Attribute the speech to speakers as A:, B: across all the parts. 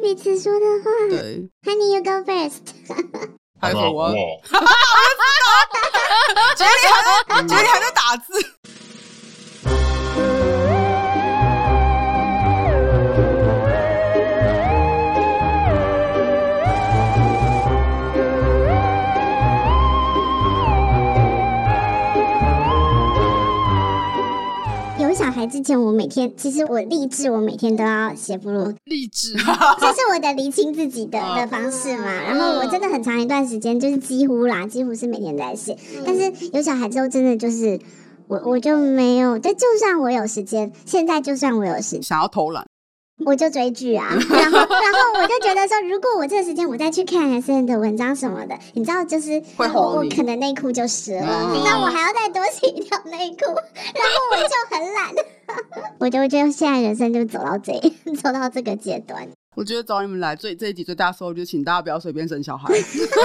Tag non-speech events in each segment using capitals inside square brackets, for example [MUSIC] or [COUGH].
A: 彼此说的话。
B: 对
A: ，Honey, you go first。
B: 还有我，[LAUGHS]
C: 我
B: 哈哈，我知道，[LAUGHS] 杰里还在，杰尼还在打字。
A: 之前我每天，其实我立志，我每天都要写部落
D: 励志，[LAUGHS]
A: 这是我的厘清自己的的方式嘛。然后我真的很长一段时间，就是几乎啦，几乎是每天在写。但是有小孩之后，真的就是我我就没有，就就算我有时间，现在就算我有时间，
B: 想要偷懒。
A: 我就追剧啊，[LAUGHS] 然后然后我就觉得说，如果我这个时间我再去看 S N 的文章什么的，你知道，就是
B: 会红，
A: 我可能内裤就湿了，那、嗯、我还要再多洗一条内裤，[LAUGHS] 然后我就很懒，[LAUGHS] 我就觉得现在人生就走到这，[LAUGHS] 走到这个阶段。
B: 我觉得找你们来最这一集最大收获就是，请大家不要随便生小孩，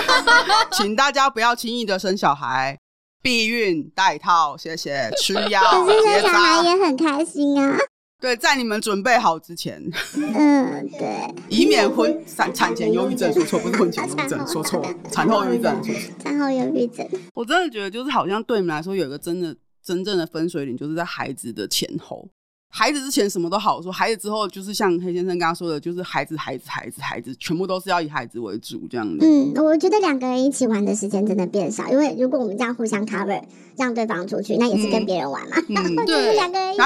B: [LAUGHS] 请大家不要轻易的生小孩，避孕带套，谢谢，吃药，
A: 可是生小孩也很开心啊。
B: 对，在你们准备好之前，
A: 嗯，对，
B: 以免婚产产前忧郁症说错，不是婚前忧郁症说错，产后忧郁症
A: 产后忧郁症。
B: 我真的觉得，就是好像对你们来说，有一个真的真正的分水岭，就是在孩子的前后。孩子之前什么都好说，孩子之后就是像黑先生刚刚说的，就是孩子、孩子、孩子、孩子，全部都是要以孩子为主这样子。
A: 嗯，我觉得两个人一起玩的时间真的变少，因为如果我们这样互相 cover，让对方出去，那也是跟别人玩嘛。嗯，[LAUGHS] 对，两个人一起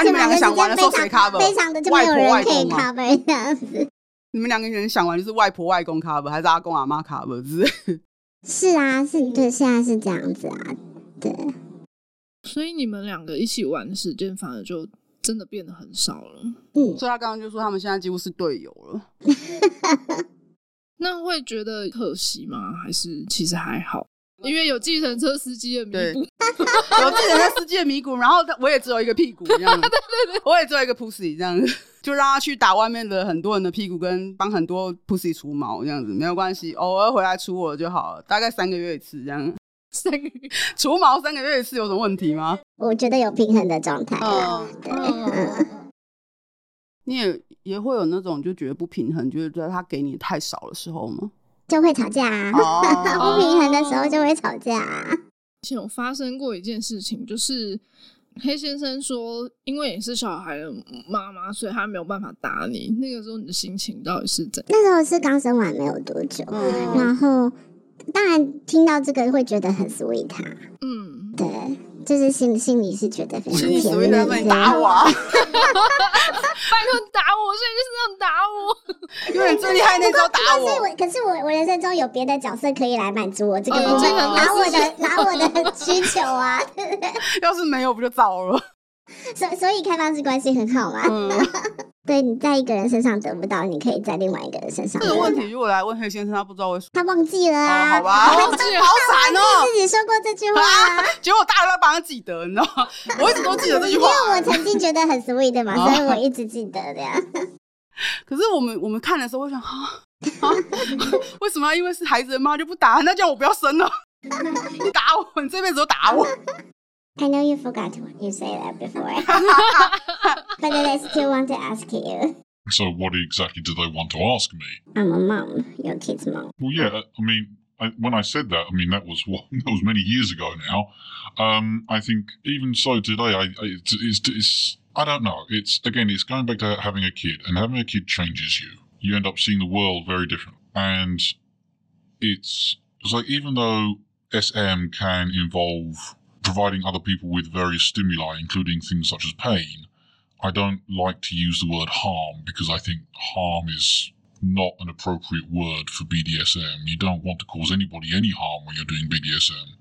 A: 玩的时间非常非常的就没有人可以 cover 这样子。[LAUGHS]
B: 你们两个人想玩就是外婆外公 cover，还是阿公阿妈 cover？是
A: 是啊，是对，现在是这样子啊，对。
D: 所以你们两个一起玩的时间反而就。真的变得很少了，
A: 嗯，
B: 所以他刚刚就说他们现在几乎是队友了。[LAUGHS]
D: 那会觉得可惜吗？还是其实还好？因为有计程车司机的弥补，[LAUGHS]
B: 有计程车司机的弥补，然后我也只有一个屁股这样子，[LAUGHS] 对对对，我也只有一个 pussy 这样子，就让他去打外面的很多人的屁股，跟帮很多 pussy 除毛这样子，没有关系，偶尔回来除我就好了，大概三个月一次这样。
D: 三个月
B: 除毛三个月一次有什么问题吗？
A: 我觉得有平衡的状态。
B: 嗯，对。嗯、[LAUGHS] 你也也会有那种就觉得不平衡，就是觉得他给你太少的时候吗？
A: 就会吵架啊。哦、[LAUGHS] 不平衡的时候就会吵架啊。
D: 以前有发生过一件事情，就是黑先生说，因为你是小孩的妈妈，所以他没有办法打你。那个时候你的心情到底是怎样？
A: 那时候是刚生完没有多久，嗯、然后。当然，听到这个会觉得很 sweet 他，嗯，对，就是心心里是觉得非常甜蜜的。
B: 打我，啊，[LAUGHS] 拜
D: 托打我，所以就是这样打我，
B: 因为你最厉害那招打我。可是
A: 我，可是我，我人生中有别的角色可以来满足我这个部分，拿我的拿我的需求啊？[LAUGHS]
B: 要是没有，不就糟了？[LAUGHS]
A: 所以所以开放式关系很好嘛？嗯，[LAUGHS] 对，你在一个人身上得不到，你可以在另外一个人身上。
B: 这个问题如果来问黑先生，他不知道为什么，
A: 他忘记了啊？
B: 好吧，忘记了，好惨哦！
A: 自己说过这句话，
B: 结果大家都帮他记得，你知道吗？我一直都记得这句话，
A: 因为我曾经觉得很 sweet 嘛，所以我一直记得的呀。
B: 可是我们我们看的时候，我想啊啊，为什么要因为是孩子的妈就不打？那叫我不要生了，你打我，你这辈子都打我。
A: I know you forgot to you say that before, [LAUGHS] [LAUGHS] but I still want to ask you.
C: So, what exactly do they want to ask me?
A: I'm a mom, your kid's mom.
C: Well, yeah. I mean, I, when I said that, I mean that was [LAUGHS] what that was many years ago now. Um, I think even so today, I, I it's, it's, it's I don't know. It's again, it's going back to having a kid, and having a kid changes you. You end up seeing the world very different, and it's it's like even though SM can involve providing other people with various stimuli, including things such as pain, I don't like to use the word harm because I think harm is not an appropriate word for BDSM. You don't want to cause anybody any harm when you're doing BDSM.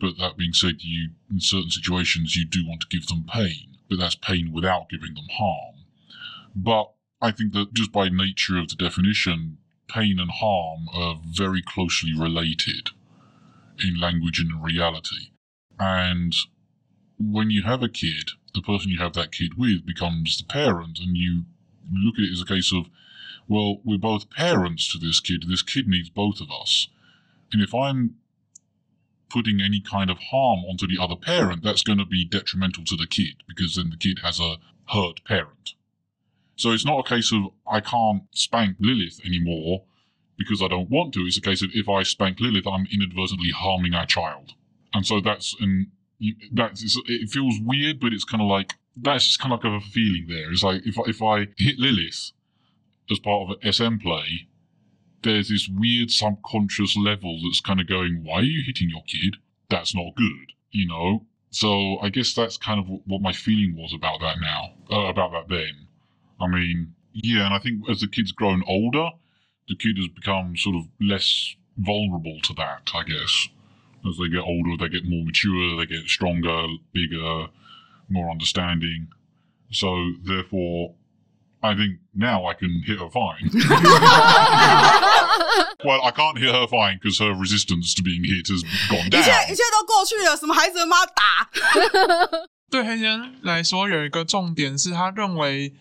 C: But that being said, you in certain situations you do want to give them pain, but that's pain without giving them harm. But I think that just by nature of the definition, pain and harm are very closely related in language and in reality. And when you have a kid, the person you have that kid with becomes the parent, and you look at it as a case of, well, we're both parents to this kid. This kid needs both of us. And if I'm putting any kind of harm onto the other parent, that's going to be detrimental to the kid because then the kid has a hurt parent. So it's not a case of I can't spank Lilith anymore because I don't want to. It's a case of if I spank Lilith, I'm inadvertently harming our child. And so that's and that's it feels weird, but it's kind of like that's just kind of like a feeling there. It's like if if I hit Lilith as part of an SM play, there's this weird subconscious level that's kind of going, "Why are you hitting your kid? That's not good," you know. So I guess that's kind of what my feeling was about that now, uh, about that then. I mean, yeah, and I think as the kid's grown older, the kid has become sort of less vulnerable to that, I guess As they get older, they get more mature, they get stronger, bigger, more understanding. So therefore, I think now I can hit her fine. [LAUGHS] well, I can't hit her fine because her resistance to being hit has gone
B: 一
C: down.
B: 切一切都过去了，什么孩子的妈打？
E: 对黑先来说，有一个重点是他认为，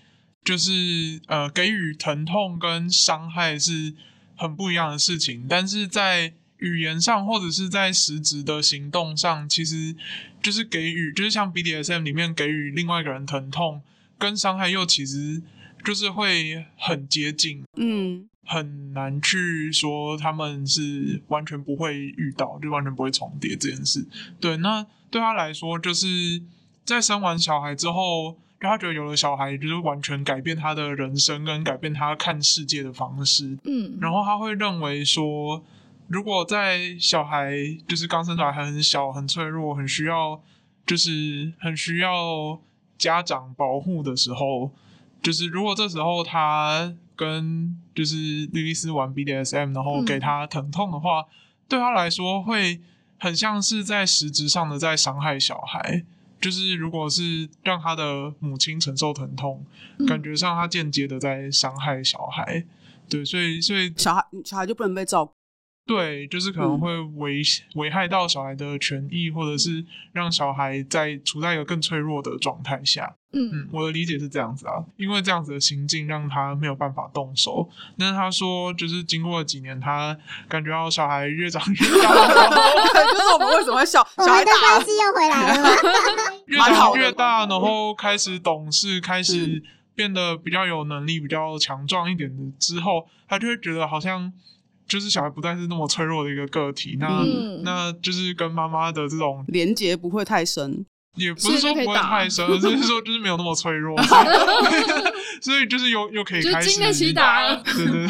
E: 就是呃，给予疼痛跟伤害是很不一样的事情，但是在 [LAUGHS] 语言上或者是在实质的行动上，其实就是给予，就是像 BDSM 里面给予另外一个人疼痛跟伤害，又其实就是会很接近。
B: 嗯，
E: 很难去说他们是完全不会遇到，就完全不会重叠这件事。对，那对他来说，就是在生完小孩之后，就他觉得有了小孩，就是完全改变他的人生跟改变他看世界的方式。
D: 嗯，
E: 然后他会认为说，如果在小孩就是刚生出来还很小、很脆弱、很需要，就是很需要家长保护的时候，就是如果这时候他跟就是莉莉丝玩 BDSM，然后给他疼痛的话，对他来说会很像是在实质上的在伤害小孩。就是如果是让他的母亲承受疼痛，感觉上他间接的在伤害小孩。对，所以所以
B: 小孩小孩就不能被照顾。
E: 对，就是可能会危危害到小孩的权益，或者是让小孩在处在一个更脆弱的状态下。
D: 嗯
E: 嗯，我的理解是这样子啊，因为这样子的行径让他没有办法动手。但是他说，就是经过了几年，他感觉到小孩越长越大 [LAUGHS] [LAUGHS]
B: 就是我们为什么会笑
A: 我
B: 小孩
A: 们的
B: 大
A: 关系又回来了？[LAUGHS]
E: 越长越大，然后开始懂事，开始变得比较有能力、比较强壮一点的之后，他就会觉得好像。就是小孩不再是那么脆弱的一个个体，那、
D: 嗯、
E: 那就是跟妈妈的这种
B: 连接不会太深，
E: 也不是说不会太深，而是说就是没有那么脆弱，[LAUGHS] 所以，[LAUGHS] 就是又又可以开始
D: 经得起打，
E: 对对，对，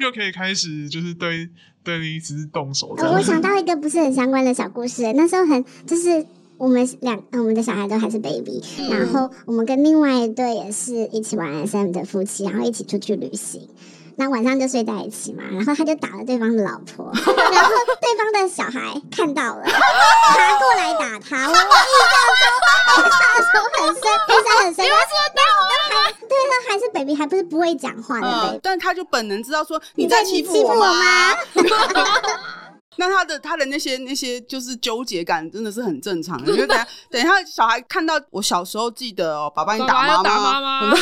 E: [LAUGHS] 又可以开始就是对对莉莉丝动手。
A: 呃，我想到一个不是很相关的小故事，那时候很就是我们两我们的小孩都还是 baby，、嗯、然后我们跟另外一对也是一起玩 SM 的夫妻，然后一起出去旅行。那晚上就睡在一起嘛，然后他就打了对方的老婆，[LAUGHS] 然后对方的小孩看到了，爬过来打他。我印象中下手很深，印象很深。
D: 你为？
A: 对，他还是 baby，还不是不会讲话的 baby，、
B: 嗯、但他就本能知道说
A: 你
B: 在欺负我吗？[LAUGHS]
A: 吗
B: 那他的他的那些那些就是纠结感真的是很正常的，因为等下等一下小孩看到我小时候记得哦，爸爸你打妈妈。[LAUGHS]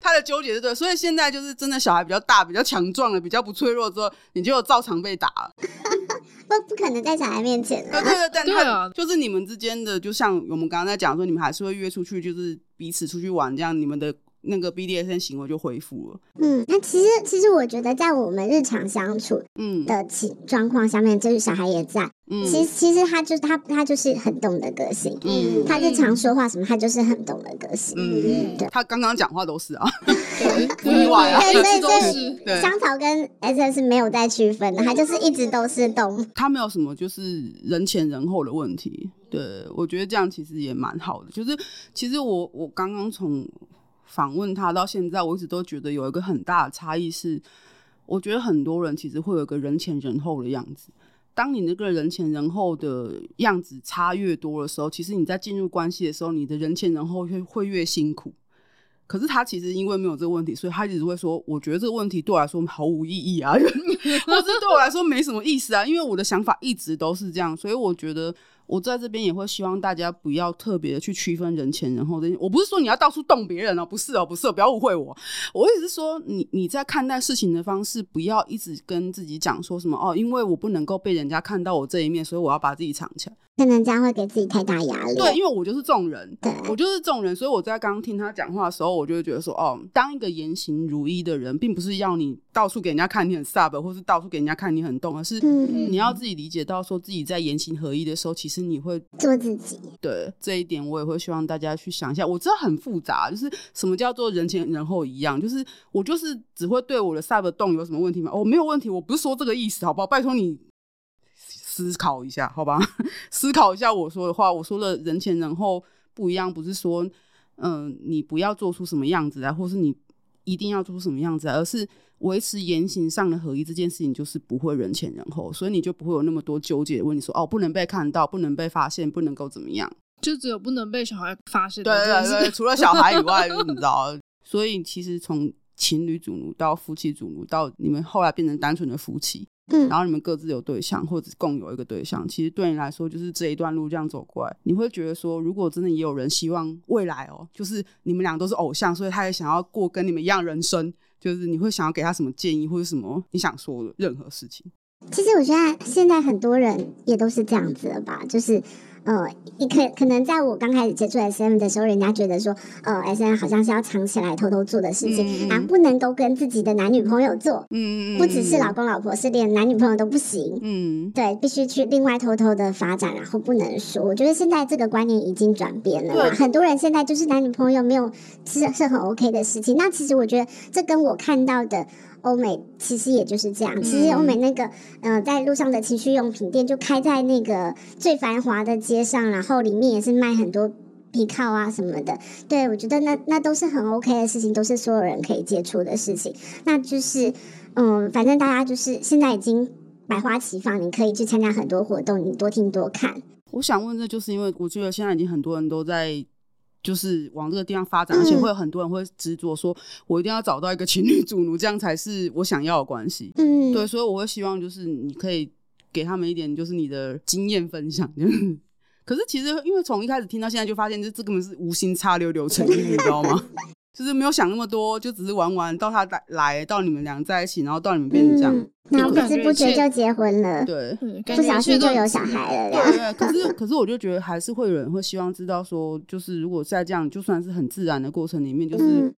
B: 他的纠结是对，所以现在就是真的小孩比较大、比较强壮了、比较不脆弱之后，你就有照常被打了。[LAUGHS]
A: 不不可能在小孩面前。
B: 对对对，[LAUGHS] 但他就是你们之间的，就像我们刚刚在讲说，你们还是会约出去，就是彼此出去玩，这样你们的那个 BDSN 行为就恢复了。
A: 嗯，那其实其实我觉得在我们日常相处嗯。的情状况下面，就是小孩也在。嗯，其实其实他就他他就是很懂得个性，嗯，他日常说话什么，他就是很懂得个性，嗯，对，
B: 他刚刚讲话都是啊，[LAUGHS] 不意外啊，[LAUGHS] [LAUGHS]
A: 对，所以
B: 都
A: 是香草跟 SS 是没有在区分的，他就是一直都是懂，
B: 他没有什么就是人前人后的问题，对，我觉得这样其实也蛮好的，就是其实我我刚刚从访问他到现在，我一直都觉得有一个很大的差异是，我觉得很多人其实会有一个人前人后的样子。当你那个人前人后的样子差越多的时候，其实你在进入关系的时候，你的人前人后会会越辛苦。可是他其实因为没有这个问题，所以他一直会说：“我觉得这个问题对我来说毫无意义啊，[LAUGHS] 或者对我来说没什么意思啊。”因为我的想法一直都是这样，所以我觉得我在这边也会希望大家不要特别的去区分人前人后的。我不是说你要到处动别人哦，不是哦，不是哦，不要误会我。我意思是说，你你在看待事情的方式，不要一直跟自己讲说什么哦，因为我不能够被人家看到我这一面，所以我要把自己藏起来。
A: 可能这样会给自己太大压力。
B: 对，因为我就是这种人，
A: 对
B: 我就是这种人，所以我在刚刚听他讲话的时候，我就会觉得说，哦，当一个言行如一的人，并不是要你到处给人家看你很 sub，或是到处给人家看你很动，而是你要自己理解到，说自己在言行合一的时候，其实你会
A: 做自己。
B: 对这一点，我也会希望大家去想一下。我知道很复杂，就是什么叫做人前人后一样，就是我就是只会对我的 sub 动有什么问题吗？哦，没有问题，我不是说这个意思，好不好？拜托你。思考一下，好吧，[LAUGHS] 思考一下我说的话。我说的人前人后不一样，不是说，嗯、呃，你不要做出什么样子啊，或是你一定要做出什么样子来，而是维持言行上的合一。这件事情就是不会人前人后，所以你就不会有那么多纠结的问你说，说哦，不能被看到，不能被发现，不能够怎么样，
D: 就只有不能被小孩发现。
B: 对对对，除了小孩以外，就 [LAUGHS] 你知道。所以其实从情侣主奴到夫妻主奴，到你们后来变成单纯的夫妻。
A: 嗯，
B: 然后你们各自有对象，或者共有一个对象，其实对你来说就是这一段路这样走过来，你会觉得说，如果真的也有人希望未来哦，就是你们俩都是偶像，所以他也想要过跟你们一样人生，就是你会想要给他什么建议，或者什么你想说的任何事情。
A: 其实我觉得现在很多人也都是这样子的吧，就是。呃，你可可能在我刚开始接触 SM 的时候，人家觉得说，呃，SM 好像是要藏起来偷偷做的事情，嗯、啊，不能够跟自己的男女朋友做，嗯，不只是老公老婆，是连男女朋友都不行，嗯，对，必须去另外偷偷的发展，然后不能说。我觉得现在这个观念已经转变了嘛，很多人现在就是男女朋友没有是是很 OK 的事情。那其实我觉得这跟我看到的。欧美其实也就是这样。其实欧美那个，呃，在路上的情趣用品店就开在那个最繁华的街上，然后里面也是卖很多皮靠啊什么的。对，我觉得那那都是很 OK 的事情，都是所有人可以接触的事情。那就是，嗯，反正大家就是现在已经百花齐放，你可以去参加很多活动，你多听多看。
B: 我想问，这就是因为我觉得现在已经很多人都在。就是往这个地方发展，而且会有很多人会执着说，我一定要找到一个情侣主奴，这样才是我想要的关系。嗯，对，所以我会希望就是你可以给他们一点，就是你的经验分享。可是其实因为从一开始听到现在，就发现这这根本是无心插柳柳成荫，你知道吗？[LAUGHS] 就是没有想那么多，就只是玩玩，到他来来到你们俩在一起，然后到你们变成这样，
A: 然后不知不觉就结婚了，
B: 对，
A: 不小心就有小孩了。对，
B: 对，可是可是我就觉得还是会有人会希望知道说，就是如果在这样就算是很自然的过程里面，就是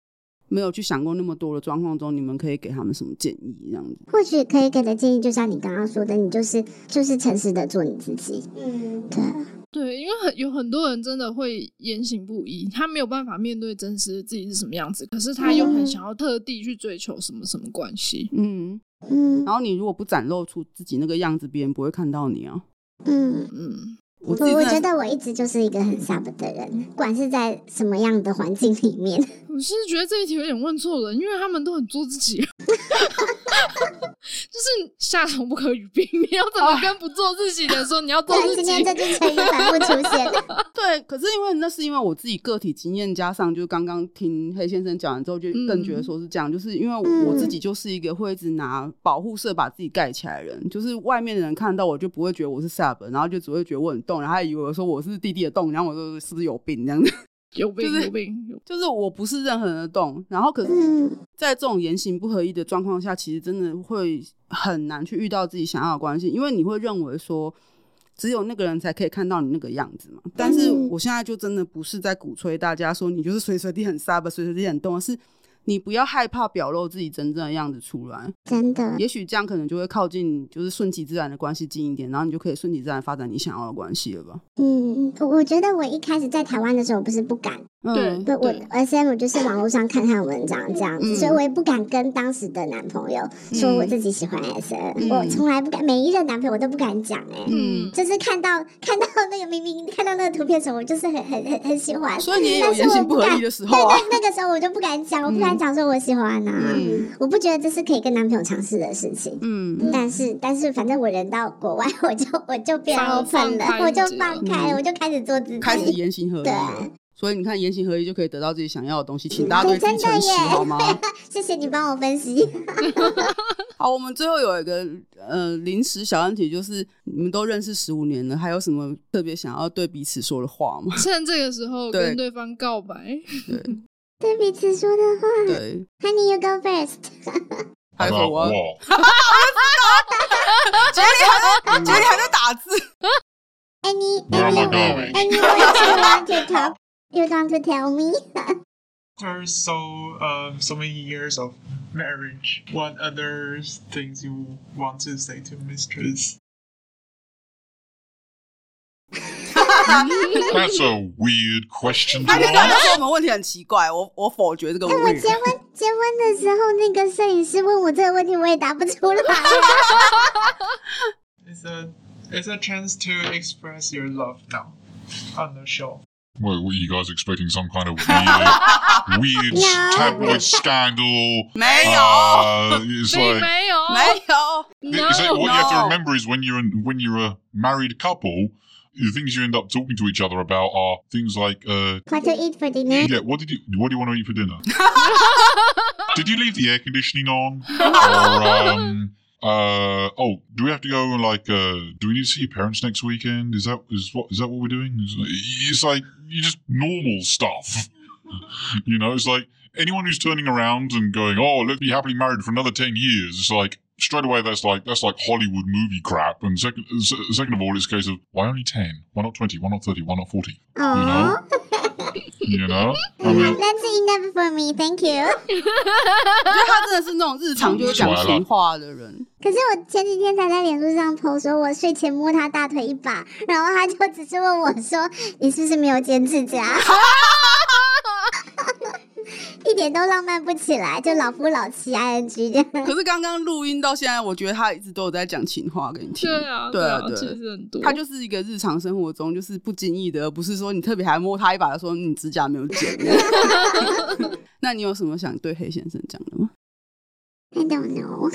B: 没有去想过那么多的状况中，你们可以给他们什么建议？这样子，
A: 或许可以给的建议，就像你刚刚说的，你就是就是诚实的做你自己。嗯，对。
D: 对，因为很有很多人真的会言行不一，他没有办法面对真实的自己是什么样子，可是他又很想要特地去追求什么什么关系。
B: 嗯嗯，然后你如果不展露出自己那个样子，别人不会看到你啊。嗯嗯。
A: 我我我觉得我一直就是一个很 sub 的人，不管是在什么样的环境里面。
D: 我是觉得这一题有点问错了，因为他们都很做自己，[LAUGHS] [LAUGHS] 就是夏虫不可语冰。你要怎么跟不做自己的说你要做自己？今天这句成语反复出现。[LAUGHS]
B: 对，可是因为那是因为我自己个体经验加上，就刚刚听黑先生讲完之后，就更觉得说是这样，嗯、就是因为我自己就是一个会一直拿保护色把自己盖起来的人，就是外面的人看到我就不会觉得我是 sub，然后就只会觉得我很。动，然后还以为我说我是弟弟的动，然后我说是不是有病这样子？
D: 有病，
B: 就是、
D: 有病，[LAUGHS]
B: 就是我不是任何人的洞。然后可是，在这种言行不合一的状况下，其实真的会很难去遇到自己想要的关系，因为你会认为说，只有那个人才可以看到你那个样子嘛。但是我现在就真的不是在鼓吹大家说你就是随时随地很 sub，随时随地很动，是。你不要害怕表露自己真正的样子出来，
A: 真的，
B: 也许这样可能就会靠近，就是顺其自然的关系近一点，然后你就可以顺其自然发展你想要的关系了吧？
A: 嗯，我觉得我一开始在台湾的时候不是不敢，
B: 对，
A: 对我 SM 就是网络上看看文章这样子，所以我也不敢跟当时的男朋友说我自己喜欢 SM，我从来不敢，每一任男朋友我都不敢讲，哎，嗯，[LAUGHS] 就是看到看到 [LAUGHS] 那个明明看到那个图片时候，我就是很很很很喜欢，
B: 所以你也有言行不合一的时候啊，
A: 那个时候我就不敢讲，我不敢。讲说我喜欢啊，嗯、我不觉得这是可以跟男朋友尝试的事情。嗯，但是但是反正我人到国外，我就我就变 open 了，我就放开，了、我就开始做自己，
B: 开始言行合一。
A: 对，
B: 所以你看言行合一就可以得到自己想要的东西，请大家对 [LAUGHS] 自己诚实 [LAUGHS] 好吗？
A: 谢谢你帮我分析。[LAUGHS]
B: 好，我们最后有一个呃临时小问题，就是你们都认识十五年了，还有什么特别想要对彼此说的话吗？
D: 趁这个时候跟对方告白，
B: 对，
A: 对彼此说的话。
B: 对
A: ，Honey, you go first。
B: 还有我，
C: 哇，
B: 杰尼还在，杰尼还在打字。
A: Any,
C: I
A: anyone you want to talk, you want to tell me? [LAUGHS]
E: After so um so many years of marriage, what other things you want to say to mistress? [LAUGHS]
C: That's a weird question to
B: 他就感
C: ask.
B: 觉我们问题很奇怪，我我否决这个
A: 哎，我
B: 问题。
A: 结婚结婚的时候，那个摄影师问我这个问题，我也答不出来。
E: It's a it's a chance to express your love now on the show.
C: What, what you guys expecting? Some kind of [LAUGHS] weird, weird tabloid scandal?
B: Mail.
C: Uh, it's
D: Be
C: like,
B: mail.
C: Mail. No. What no. you have to remember is when you're in, when you're a married couple, the things you end up talking to each other about are things like uh,
A: what to eat for dinner.
C: Yeah, what did you what do you want to eat for dinner? [LAUGHS] did you leave the air conditioning on? [LAUGHS] or um, uh, oh, do we have to go like, uh, do we need to see your parents next weekend? Is that is what is that what we're doing? It's like, it's like you just normal stuff. [LAUGHS] you know, it's like anyone who's turning around and going, "Oh, let's be happily married for another ten years," it's like straight away that's like that's like Hollywood movie crap. And second, second of all, it's a case of why only ten? Why not twenty? Why not thirty? Why not forty? You know, [LAUGHS] [LAUGHS] I mean,
A: That's enough for me, thank you.
B: 我觉得他真的是那种日常就会讲闲话的人。
A: 可是我前几天才在脸书上 po 说，我睡前摸他大腿一把，然后他就只是问我说：“你是不是没有剪指甲？” [LAUGHS] 一点都浪漫不起来，就老夫老妻 ing 这样。
B: 可是刚刚录音到现在，我觉得他一直都有在讲情话给你听。
D: 对啊，
B: 对啊
D: 啊，其
B: 对
D: 实很多。
B: 他就是一个日常生活中就是不经意的，而不是说你特别还摸他一把的时候，你指甲没有剪。那你有什么想对黑先生讲的吗
A: ？I don't know.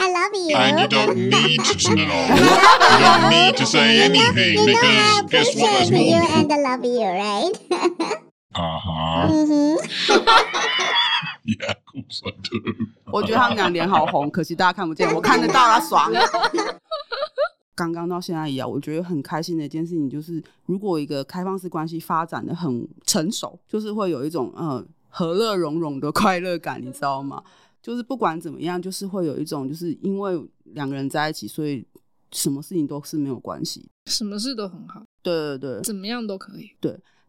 A: I love you.
C: and you don't need to know. You don't need to say anything
A: You know I
C: because guess what? There's
A: appreciate you
C: more.
A: and I love you, right?
C: Uh huh.
A: 嗯哼
C: ，Yeah, of course I do.
B: 我觉得他们俩脸好红，可惜大家看不见，我看得到啦，爽。[LAUGHS] 刚刚到现在一样，我觉得很开心的一件事情就是，如果一个开放式关系发展的很成熟，就是会有一种呃和乐融融的快乐感，你知道吗？就是不管怎么样，就是会有一种，就是因为两个人在一起，所以什么事情都是没有关系。
D: 什么事都很好，
B: 对对对。
D: 怎么样都可以。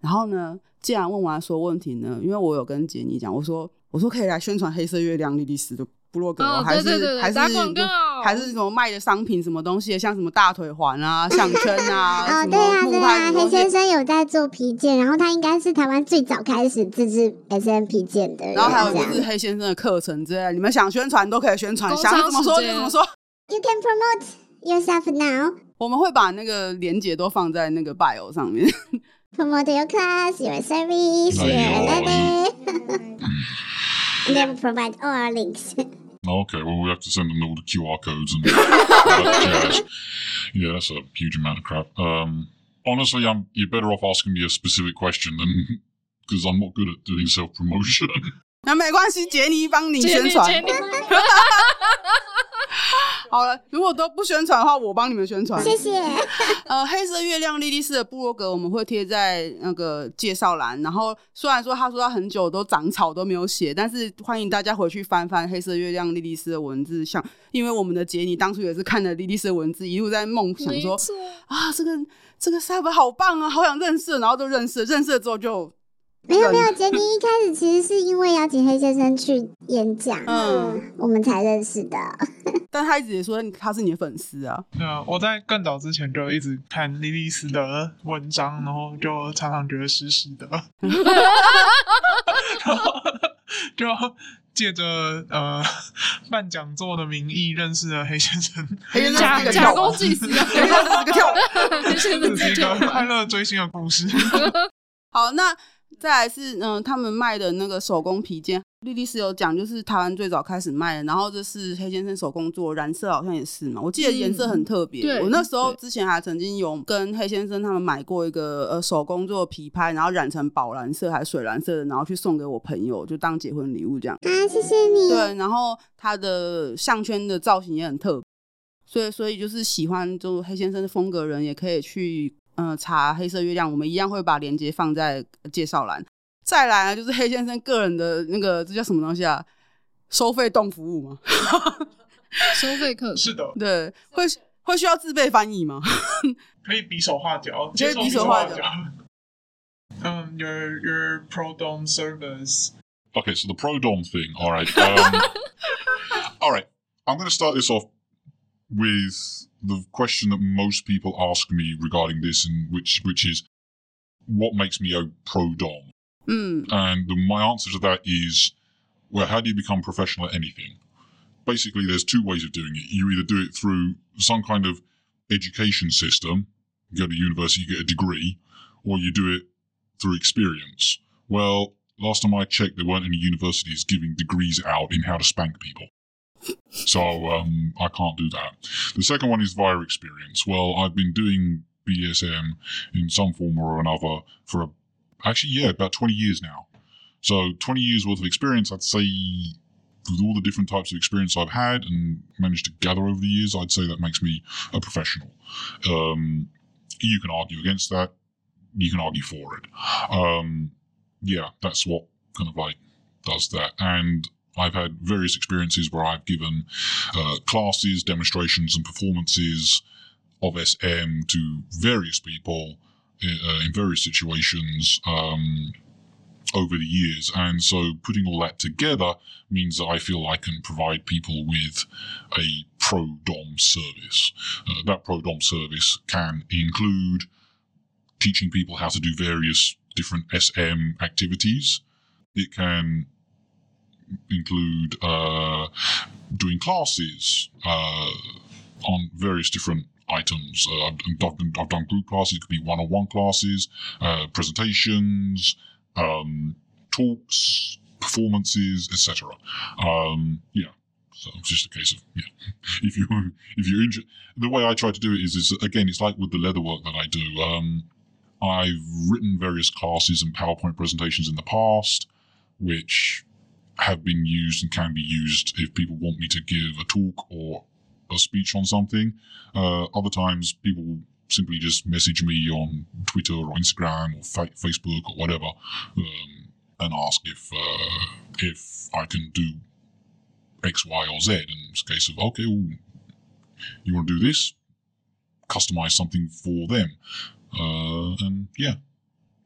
B: 然后呢，既然问完所有问题呢，因为我有跟杰尼讲，我说我说可以来宣传黑色月亮莉莉丝的部落格、
D: 哦
B: 还是还是
D: 打广告
B: 还是什么卖的商品什么东西，像什么大腿环啊、[LAUGHS] 项圈啊，
A: 哦，
B: 什
A: 对啊，对啊，黑先生有在做皮件，然后他应该是台湾最早开始自制 S M 皮件的人，
B: 然后还有
A: 这样
B: 就是黑先生的课程之类的，你们想宣传都可以宣
D: 传，
B: 想怎
D: 么说
B: 就怎么说。
A: You can promote yourself now.
B: 我们会把那个连接都放在那个 bio 上面。
A: Promote your class, your service, your
C: 哎呦
A: letter. and then [LAUGHS] [LAUGHS] provide all our links. [LAUGHS]
C: Okay, well, we have to send them all the QR codes and all that jazz. Yeah, that's a huge amount of crap. Um, honestly, I'm you're better off asking me a specific question than because I'm not good at doing self promotion.
B: 那没关系，杰尼帮你宣
D: 杰尼，传。
B: 好了，如果都不宣传的话，我帮你们宣传。
A: 谢谢。[LAUGHS]
B: 呃，黑色月亮莉莉丝的部落格我们会贴在那个介绍栏。然后虽然说他说他很久都长草都没有写，但是欢迎大家回去翻翻黑色月亮莉莉丝的文字，像因为我们的杰尼当初也是看了莉莉丝的文字，一路在梦想
D: 说
B: 啊，这个这个 Cyber 好棒啊，好想认识，然后就认识了，认识了之后就
A: 没有没有，杰尼一开始其实是因为邀请黑先生去演讲，
B: 嗯，
A: 我们才认识的。[LAUGHS]
B: 但他一直也说他是你的粉丝啊，
E: 对啊，我在更早之前就一直看莉莉丝的文章，然后就常常觉得湿湿的，[LAUGHS] 然后就借着呃办讲座的名义认识了黑先生，
B: 黑先生
D: 假假公济私啊，[LAUGHS]
B: 黑先生是个跳
E: 这是一个快乐追星的故事。
B: 好，那再来是嗯、呃他们卖的那个手工皮件，莉莉丝有讲，就是台湾最早开始卖的，然后这是黑先生手工做，染色好像也是嘛，我记得颜色很特
D: 别。
B: 我那时候之前还曾经有跟黑先生他们买过一个呃手工做皮拍，然后染成宝蓝色还是水蓝色的，然后去送给我朋友，就当结婚礼物这样。
A: 啊，谢谢你。
B: 对，然后它的项圈的造型也很特别。所以所以就是喜欢就黑先生的风格人，也可以去嗯、呃、查黑色月亮，我们一样会把链接放在介绍栏。再来呢，就是黑先生个人的那个这叫什么东西啊？收费动服务吗？
D: 收费课
E: 是的，
B: 对，会会需要自备翻译吗？
E: 可以比手画脚，
B: 可以比手画脚。
E: 嗯、um,，your your pro dom service.
C: Okay, so the pro dom thing. All right. Um, all right. I'm going to start this off with the question that most people ask me regarding this, and which which is, what makes me a pro dom?
B: Mm.
C: And the, my answer to that is, well, how do you become professional at anything? Basically, there's two ways of doing it. You either do it through some kind of education system, you go to university, you get a degree, or you do it through experience. Well, last time I checked, there weren't any universities giving degrees out in how to spank people. So um, I can't do that. The second one is via experience. Well, I've been doing BSM in some form or another for a, actually, yeah, about 20 years now. So 20 years worth of experience, I'd say with all the different types of experience I've had and managed to gather over the years, I'd say that makes me a professional. Um, you can argue against that. You can argue for it. Um, yeah, that's what kind of like does that. And I've had various experiences where I've given uh, classes, demonstrations, and performances of SM to various people in, uh, in various situations. Um, over the years. And so putting all that together means that I feel I can provide people with a pro dom service. Uh, that pro dom service can include teaching people how to do various different SM activities. It can include uh, doing classes uh, on various different items. Uh, I've, done, I've, done, group classes, it could be one on one classes, uh, presentations, um, talks, performances, etc. Um, yeah. So it's just a case of yeah. [LAUGHS] If you if you're interested, the way I try to do it is is again it's like with the leather work that I do. Um, I've written various classes and PowerPoint presentations in the past, which have been used and can be used if people want me to give a talk or a speech on something. Uh, other times, people simply just message me on Twitter or Instagram or fa- Facebook or whatever um, and ask if uh, if I can do X, Y, or Z. It's a case of okay, well, you want to do this? Customize something for them, uh, and yeah.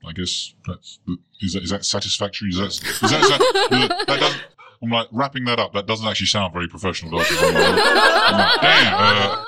C: I guess that's is that is that satisfactory? Is that is that, is that, that doesn't, I'm like wrapping that up. That doesn't actually sound very professional, does it? I'm like, I'm like, damn. Uh,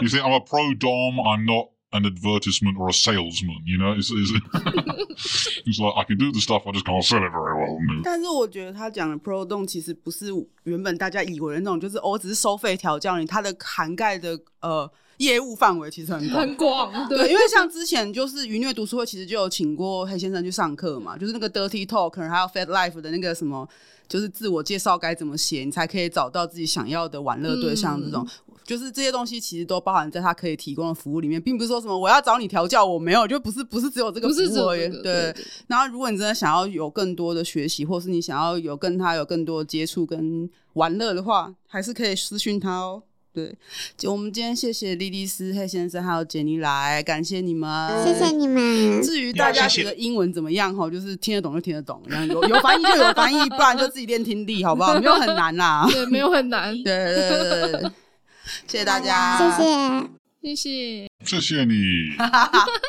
C: you think I'm a pro dom? I'm not an advertisement or a salesman. You know, it's, it's, [LAUGHS] it's like I can do the stuff, I just can't sell it very well.
B: 但是我觉得他讲的 pro dom 其实不是原本大家以为的那种，就是我、哦、只是收费调教你，它的涵盖的呃。 业务范围其实很广，
D: 很广，
B: 对，因为像之前就是愉虐读书会，其实就有请过黑先生去上课嘛，就是那个 Dirty Talk，还有 Fat Life 的那个什么，就是自我介绍该怎么写，你才可以找到自己想要的玩乐对象，这种、嗯，就是这些东西其实都包含在他可以提供的服务里面，并不是说什么我要找你调教，我没有，就不是不是只有这个服务而已，对，对。然后如果你真的想要有更多的学习，或是你想要有跟他有更多的接触跟玩乐的话，还是可以私讯他哦。对，就我们今天谢谢莉莉丝、黑先生还有杰尼来，感谢你们，
A: 谢谢你们。
B: 至于大家觉得英文怎么样哈，就是听得懂就听得懂，然后有有翻译就有翻译，不然就自己练听力，好不好？没有很难啦，[LAUGHS]
D: 对，没有很难。
B: 对对对对，谢谢大家，
A: 谢谢，
D: 谢谢，
C: 谢谢你。[LAUGHS]